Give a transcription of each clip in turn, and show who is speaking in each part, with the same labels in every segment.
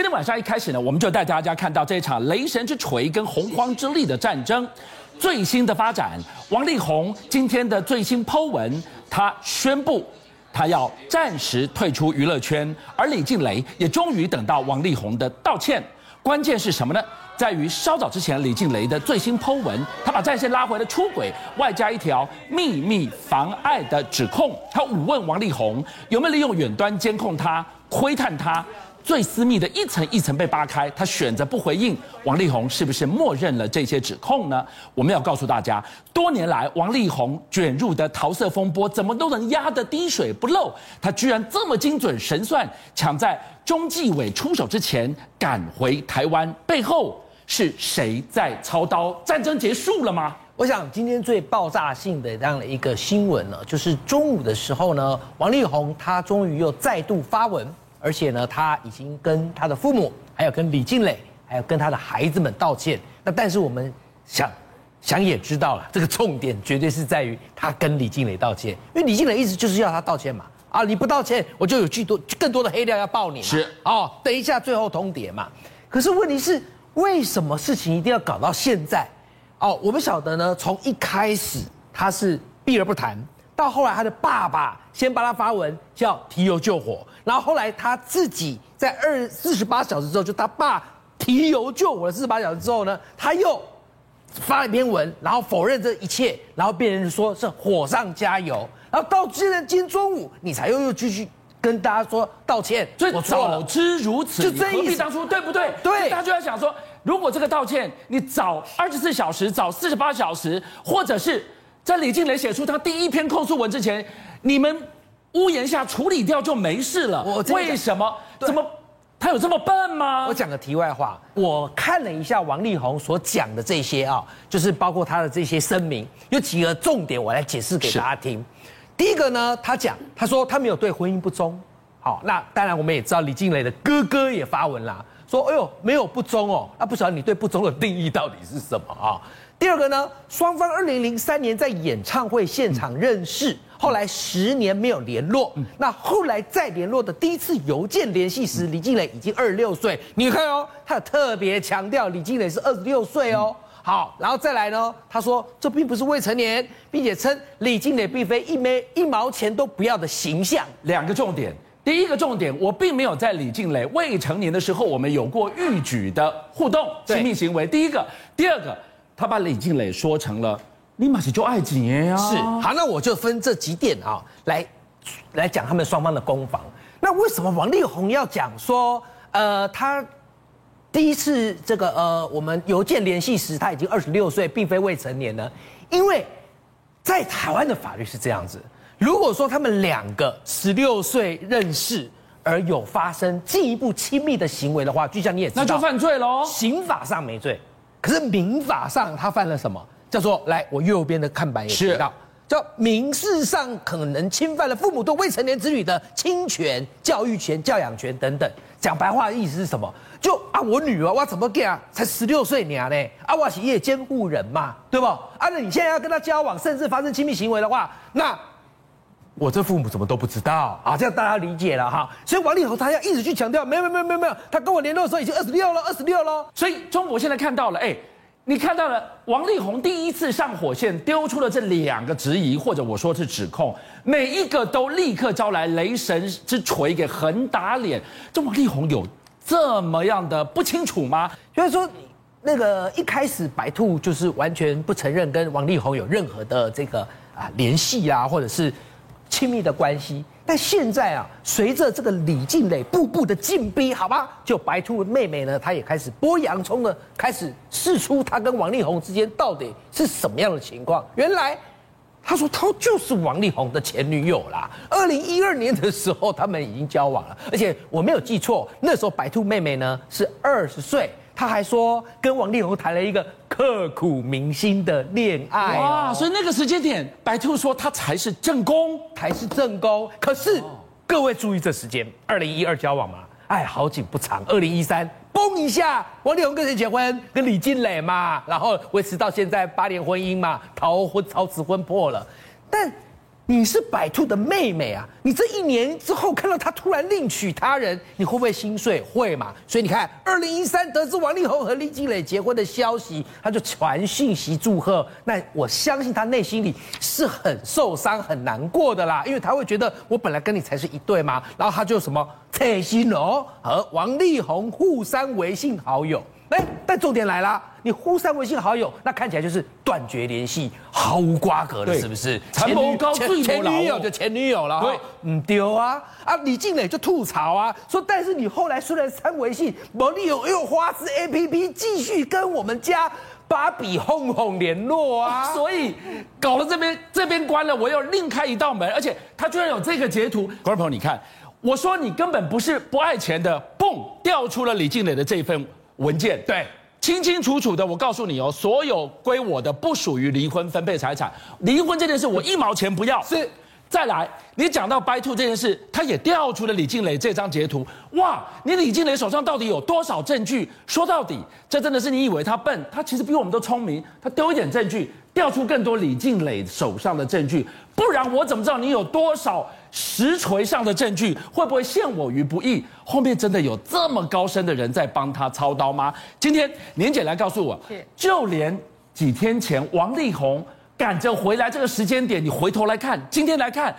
Speaker 1: 今天晚上一开始呢，我们就带大家看到这场雷神之锤跟洪荒之力的战争最新的发展。王力宏今天的最新 po 文，他宣布他要暂时退出娱乐圈，而李静蕾也终于等到王力宏的道歉。关键是什么呢？在于稍早之前，李静蕾的最新 po 文，他把战线拉回了出轨，外加一条秘密妨碍的指控。他五问王力宏有没有利用远端监控他、窥探他。最私密的一层一层被扒开，他选择不回应。王力宏是不是默认了这些指控呢？我们要告诉大家，多年来王力宏卷入的桃色风波，怎么都能压得滴水不漏？他居然这么精准神算，抢在中纪委出手之前赶回台湾，背后是谁在操刀？战争结束了吗？
Speaker 2: 我想今天最爆炸性的这样的一个新闻呢，就是中午的时候呢，王力宏他终于又再度发文。而且呢，他已经跟他的父母，还有跟李静蕾，还有跟他的孩子们道歉。那但是我们想想也知道了，这个重点绝对是在于他跟李静蕾道歉，因为李静蕾一直就是要他道歉嘛。啊，你不道歉，我就有巨多更多的黑料要爆你。
Speaker 1: 是
Speaker 2: 哦，等一下最后通牒嘛。可是问题是，为什么事情一定要搞到现在？哦，我们晓得呢，从一开始他是避而不谈。到后来，他的爸爸先帮他发文叫提油救火，然后后来他自己在二四十八小时之后，就他爸提油救火了四十八小时之后呢，他又发了一篇文，然后否认这一切，然后变成说是火上加油，然后到今天今天中午，你才又又继续跟大家说道歉，
Speaker 1: 所以我早知如此，就何必当初，对不对？
Speaker 2: 对，
Speaker 1: 大家就在想说，如果这个道歉你早二十四小时，早四十八小时，或者是。在李静蕾写出他第一篇控诉文之前，你们屋檐下处理掉就没事了。我为什么？怎么他有这么笨吗？
Speaker 2: 我讲个题外话，我看了一下王力宏所讲的这些啊，就是包括他的这些声明，有几个重点，我来解释给大家听。第一个呢，他讲，他说他没有对婚姻不忠。好，那当然我们也知道李静蕾的哥哥也发文啦，说哎呦没有不忠哦，那不晓得你对不忠的定义到底是什么啊？第二个呢，双方二零零三年在演唱会现场认识，后来十年没有联络。那后来再联络的第一次邮件联系时，李静蕾已经二十六岁。你看哦，他特别强调李静蕾是二十六岁哦。好，然后再来呢，他说这并不是未成年，并且称李静蕾并非一枚一毛钱都不要的形象。
Speaker 1: 两个重点，第一个重点，我并没有在李静蕾未成年的时候，我们有过逾矩的互动亲密行为。第一个，第二个。他把李静蕾说成了你马是就爱情呀，
Speaker 2: 是好，那我就分这几点啊来来讲他们双方的攻防。那为什么王力宏要讲说，呃，他第一次这个呃，我们邮件联系时他已经二十六岁，并非未成年呢？因为在台湾的法律是这样子，如果说他们两个十六岁认识而有发生进一步亲密的行为的话，就像你也知道，
Speaker 1: 那就犯罪喽。
Speaker 2: 刑法上没罪。可是民法上他犯了什么？叫做来，我右边的看板也提到，叫民事上可能侵犯了父母对未成年子女的侵权、教育权、教养权等等。讲白话的意思是什么？就啊，我女儿我怎么给啊？才十六岁娘呢？啊，我是夜监护人嘛，对不？啊，那你现在要跟他交往，甚至发生亲密行为的话，那。我这父母怎么都不知道啊？这样大家理解了哈。所以王力宏他要一直去强调，没有没有没有没有，他跟我联络的时候已经二十六了，二十六了。
Speaker 1: 所以中国现在看到了，哎，你看到了王力宏第一次上火线，丢出了这两个质疑，或者我说是指控，每一个都立刻招来雷神之锤给横打脸。这王力宏有这么样的不清楚吗？
Speaker 2: 就是说，那个一开始白兔就是完全不承认跟王力宏有任何的这个啊联系啊，或者是。亲密的关系，但现在啊，随着这个李静蕾步步的进逼，好吧，就白兔妹妹呢，她也开始剥洋葱的，开始试出她跟王力宏之间到底是什么样的情况。原来，她说她就是王力宏的前女友啦。二零一二年的时候，他们已经交往了，而且我没有记错，那时候白兔妹妹呢是二十岁。他还说跟王力宏谈了一个刻骨铭心的恋爱
Speaker 1: 哇，所以那个时间点，白兔说他才是正宫，
Speaker 2: 才是正宫。可是各位注意这时间，二零一二交往嘛，哎，好景不长，二零一三，嘣一下，王力宏跟谁结婚？跟李金磊嘛，然后维持到现在八年婚姻嘛，逃婚、逃辞婚破了。但你是白兔的妹妹啊！你这一年之后看到她突然另娶他人，你会不会心碎？会嘛？所以你看，二零一三得知王力宏和李靓蕾结婚的消息，他就传讯息祝贺。那我相信他内心里是很受伤、很难过的啦，因为他会觉得我本来跟你才是一对嘛。然后他就什么蔡心龙和王力宏互删微信好友。哎，但重点来了，你互删微信好友，那看起来就是断绝联系，毫无瓜葛了，是不是？
Speaker 1: 前前
Speaker 2: 前女友就前女友了，对，唔，丢啊啊！李静蕾就吐槽啊，说但是你后来虽然删微信，王力宏用花枝 APP 继续跟我们家芭比哄哄联络啊，
Speaker 1: 所以搞了这边这边关了，我又另开一道门，而且他居然有这个截图，观众朋友你看，我说你根本不是不爱钱的，嘣，掉出了李静蕾的这份。文件对，清清楚楚的，我告诉你哦，所有归我的不属于离婚分配财产，离婚这件事我一毛钱不要。
Speaker 2: 是，
Speaker 1: 再来，你讲到 buy two 这件事，他也调出了李静蕾这张截图。哇，你李静蕾手上到底有多少证据？说到底，这真的是你以为他笨，他其实比我们都聪明，他丢一点证据，调出更多李静蕾手上的证据，不然我怎么知道你有多少？实锤上的证据会不会陷我于不义？后面真的有这么高深的人在帮他操刀吗？今天年姐来告诉我，就连几天前王力宏赶着回来这个时间点，你回头来看，今天来看，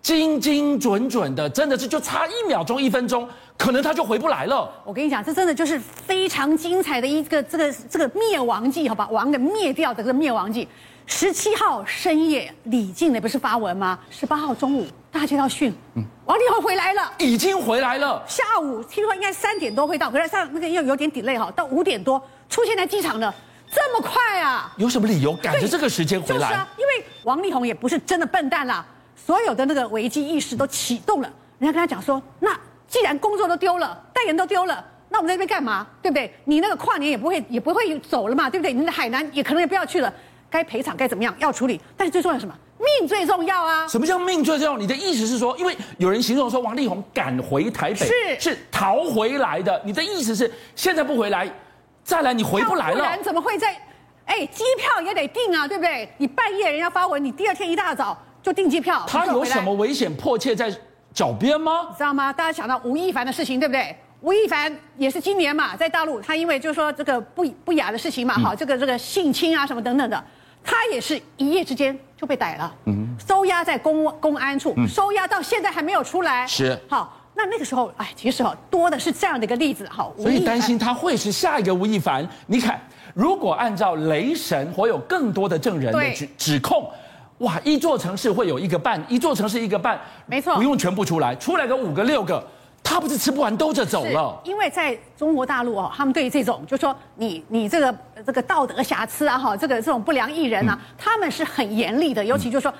Speaker 1: 精精准准的，真的是就差一秒钟、一分钟，可能他就回不来了。
Speaker 3: 我跟你讲，这真的就是非常精彩的一个这个这个灭亡记，好吧，王给灭掉的这个灭亡记。十七号深夜，李静的不是发文吗？十八号中午，大家接到讯，嗯，王力宏回来了，
Speaker 1: 已经回来了。
Speaker 3: 下午听说应该三点多会到，可是上那个又有点 delay 哈，到五点多出现在机场了，这么快啊？
Speaker 1: 有什么理由赶着这个时间回来？
Speaker 3: 就是啊，因为王力宏也不是真的笨蛋啦，所有的那个危机意识都启动了。人家跟他讲说，那既然工作都丢了，代言都丢了，那我们在这边干嘛？对不对？你那个跨年也不会也不会走了嘛，对不对？你的海南也可能也不要去了。该赔偿该怎么样要处理，但是最重要是什么？命最重要啊！
Speaker 1: 什么叫命最重要？你的意思是说，因为有人形容说王力宏赶回台北
Speaker 3: 是
Speaker 1: 是逃回来的，你的意思是现在不回来，再来你回不来了？不
Speaker 3: 然怎么会在？哎，机票也得订啊，对不对？你半夜人家发文，你第二天一大早就订机票。
Speaker 1: 他有什么危险迫切在脚边吗？
Speaker 3: 你知道吗？大家想到吴亦凡的事情，对不对？吴亦凡也是今年嘛，在大陆他因为就是说这个不不雅的事情嘛，好、嗯，这个这个性侵啊什么等等的。他也是一夜之间就被逮了，嗯，收押在公公安处，嗯，收押到现在还没有出来。
Speaker 1: 是，
Speaker 3: 好，那那个时候，哎，其实哦，多的是这样的一个例子，好，
Speaker 1: 所以担心他会是下一个吴亦凡。你看，如果按照雷神或有更多的证人的指指控，哇，一座城市会有一个半，一座城市一个半，
Speaker 3: 没错，
Speaker 1: 不用全部出来，出来个五个六个。他不是吃不完兜着走了，
Speaker 3: 因为在中国大陆哦，他们对于这种，就说你你这个这个道德瑕疵啊，哈，这个这种不良艺人啊，嗯、他们是很严厉的，尤其就是说，《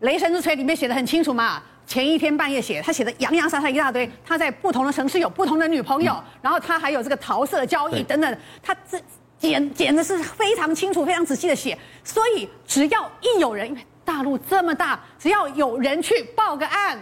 Speaker 3: 雷神之锤》里面写的很清楚嘛，前一天半夜写，他写的洋洋洒洒一大堆，他在不同的城市有不同的女朋友，嗯、然后他还有这个桃色交易等等，他这简简直是非常清楚、非常仔细的写，所以只要一有人，因为大陆这么大，只要有人去报个案。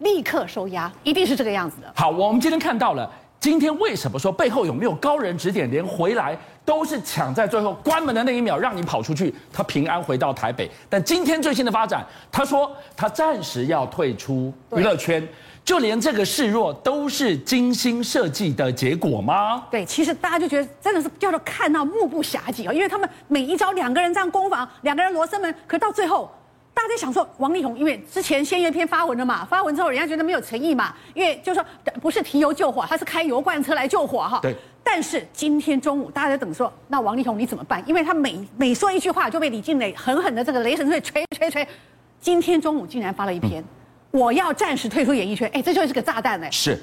Speaker 3: 立刻收押，一定是这个样子的。
Speaker 1: 好，我们今天看到了，今天为什么说背后有没有高人指点，连回来都是抢在最后关门的那一秒让你跑出去，他平安回到台北。但今天最新的发展，他说他暂时要退出娱乐圈，就连这个示弱都是精心设计的结果吗？
Speaker 3: 对，其实大家就觉得真的是叫做看到目不暇接啊，因为他们每一招两个人这样攻防，两个人罗生门，可到最后。大家在想说，王力宏因为之前先一篇发文了嘛，发文之后人家觉得没有诚意嘛，因为就是说不是提油救火，他是开油罐车来救火哈。
Speaker 1: 对。
Speaker 3: 但是今天中午大家在等说，那王力宏你怎么办？因为他每每说一句话就被李静蕾狠狠的这个雷神锤锤锤锤。今天中午竟然发了一篇，嗯、我要暂时退出演艺圈，哎，这就是个炸弹哎。
Speaker 1: 是。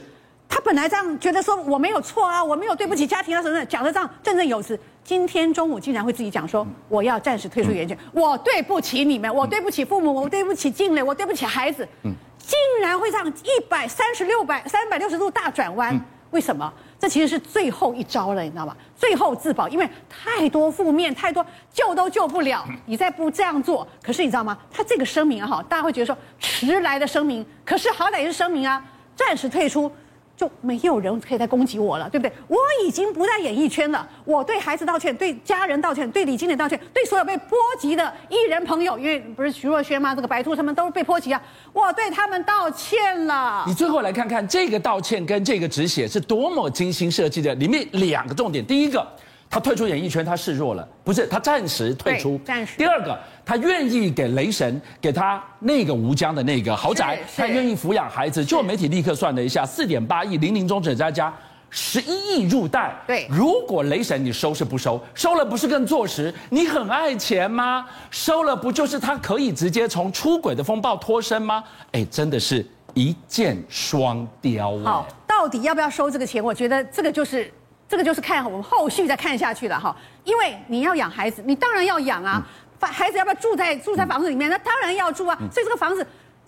Speaker 3: 他本来这样觉得说我没有错啊，我没有对不起家庭啊什么的，讲的这样振振有词。今天中午竟然会自己讲说我要暂时退出演艺圈，我对不起你们，我对不起父母，我对不起静蕾，我对不起孩子。嗯竟然会这样一百三十六百三百六十度大转弯，为什么？这其实是最后一招了，你知道吗？最后自保，因为太多负面，太多救都救不了，你再不这样做，可是你知道吗？他这个声明，哈，大家会觉得说迟来的声明，可是好歹也是声明啊，暂时退出。就没有人可以再攻击我了，对不对？我已经不在演艺圈了，我对孩子道歉，对家人道歉，对李经理道歉，对所有被波及的艺人朋友，因为不是徐若瑄吗？这个白兔他们都被波及啊，我对他们道歉了。
Speaker 1: 你最后来看看这个道歉跟这个止血是多么精心设计的，里面两个重点，第一个。他退出演艺圈，他示弱了，不是他暂时退出。
Speaker 3: 暂时。
Speaker 1: 第二个，他愿意给雷神给他那个吴江的那个豪宅，他愿意抚养孩子。就媒体立刻算了一下，四点八亿，零零总总加加十一亿入袋。
Speaker 3: 对，
Speaker 1: 如果雷神你收是不收？收了不是更坐实？你很爱钱吗？收了不就是他可以直接从出轨的风暴脱身吗？哎，真的是一箭双雕啊！
Speaker 3: 好，到底要不要收这个钱？我觉得这个就是。这个就是看我们后续再看下去了哈，因为你要养孩子，你当然要养啊。孩子要不要住在住在房子里面？那当然要住啊。所以这个房子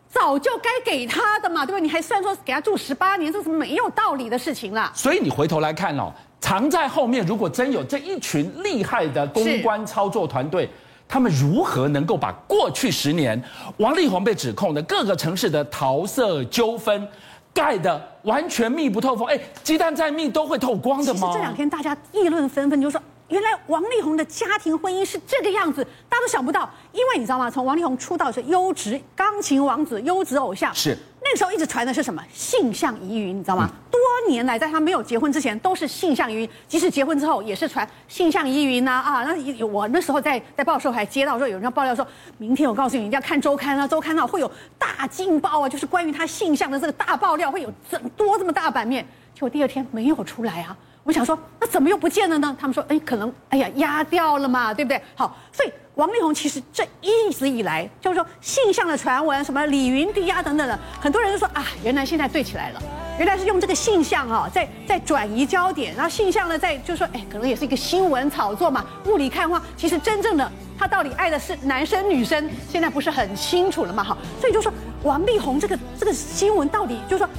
Speaker 3: 早就该给他的嘛，对不对？你还算说给他住十八年，这是没有道理的事情了。
Speaker 1: 所以你回头来看哦，藏在后面，如果真有这一群厉害的公关操作团队，他们如何能够把过去十年王力宏被指控的各个城市的桃色纠纷？盖的完全密不透风，哎，鸡蛋再密都会透光的吗？
Speaker 3: 其实这两天大家议论纷纷，就说原来王力宏的家庭婚姻是这个样子，大家都想不到。因为你知道吗？从王力宏出道是优质钢琴王子、优质偶像，
Speaker 1: 是。
Speaker 3: 那个时候一直传的是什么性向疑云，你知道吗？多年来，在他没有结婚之前，都是性向疑云；即使结婚之后，也是传性向疑云呐啊！那我那时候在在报社还接到说，有人要爆料说，明天我告诉你，一定要看周刊啊，周刊啊会有大劲爆啊，就是关于他性向的这个大爆料，会有这多这么大版面。结果第二天没有出来啊！我想说，那怎么又不见了呢？他们说，哎，可能哎呀压掉了嘛，对不对？好，所以。王力宏其实这一直以来就是说性向的传闻，什么李云迪啊等等的，很多人都说啊，原来现在对起来了，原来是用这个性向啊，在在转移焦点，然后性向呢，在就是说，哎，可能也是一个新闻炒作嘛，雾里看花。其实真正的他到底爱的是男生女生，现在不是很清楚了嘛，哈，所以就说王力宏这个这个新闻到底就是说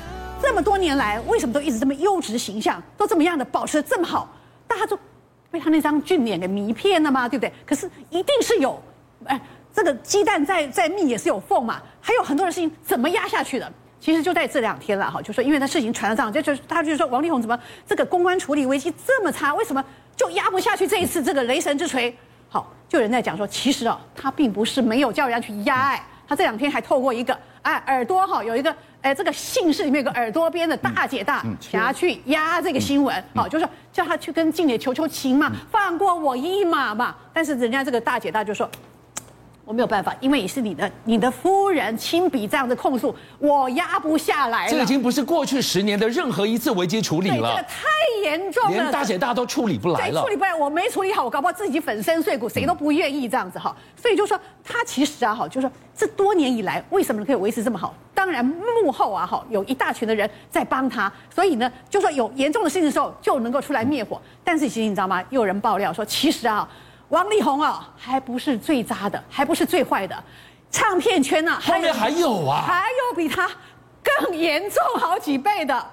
Speaker 3: 这么多年来为什么都一直这么优质形象，都这么样的保持的这么好，大家都。被他那张俊脸给迷骗了吗？对不对？可是一定是有，哎，这个鸡蛋再再密也是有缝嘛。还有很多的事情怎么压下去的？其实就在这两天了哈，就说因为他事情传了这样，就就他就说王力宏怎么这个公关处理危机这么差？为什么就压不下去这一次这个雷神之锤？好，就有人在讲说，其实啊，他并不是没有叫人家去压哎，他这两天还透过一个哎耳朵哈有一个。哎，这个姓氏里面有个耳朵边的大姐大，想要去压这个新闻，好，就是说叫他去跟静姐求求情嘛，放过我一马嘛。但是人家这个大姐大就说，我没有办法，因为你是你的你的夫人亲笔这样的控诉，我压不下来。
Speaker 1: 这已经不是过去十年的任何一次危机处理了，
Speaker 3: 这个太严重了，
Speaker 1: 连大姐大都处理不来了。
Speaker 3: 处理不来，我没处理好，我搞不好自己粉身碎骨，谁都不愿意这样子哈。所以就说他其实啊，哈，就说这多年以来为什么可以维持这么好？当然，幕后啊，哈，有一大群的人在帮他，所以呢，就说有严重的事情的时候，就能够出来灭火。但是其实你知道吗？又有人爆料说，其实啊，王力宏啊，还不是最渣的，还不是最坏的，唱片圈啊，
Speaker 1: 后面还有啊，
Speaker 3: 还有比他更严重好几倍的，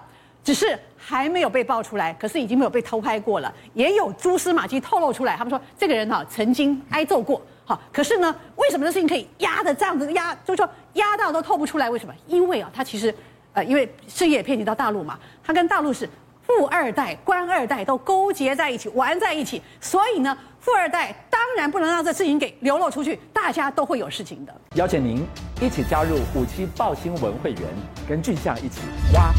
Speaker 3: 只是还没有被爆出来，可是已经没有被偷拍过了，也有蛛丝马迹透露出来。他们说，这个人哈、啊，曾经挨揍过。好，可是呢，为什么这事情可以压的这样子压，就是说压到都透不出来？为什么？因为啊，他其实，呃，因为事业也遍及到大陆嘛，他跟大陆是富二代、官二代都勾结在一起，玩在一起，所以呢，富二代当然不能让这事情给流露出去，大家都会有事情的。
Speaker 1: 邀请您一起加入五七报新闻会员，跟俊相一起挖。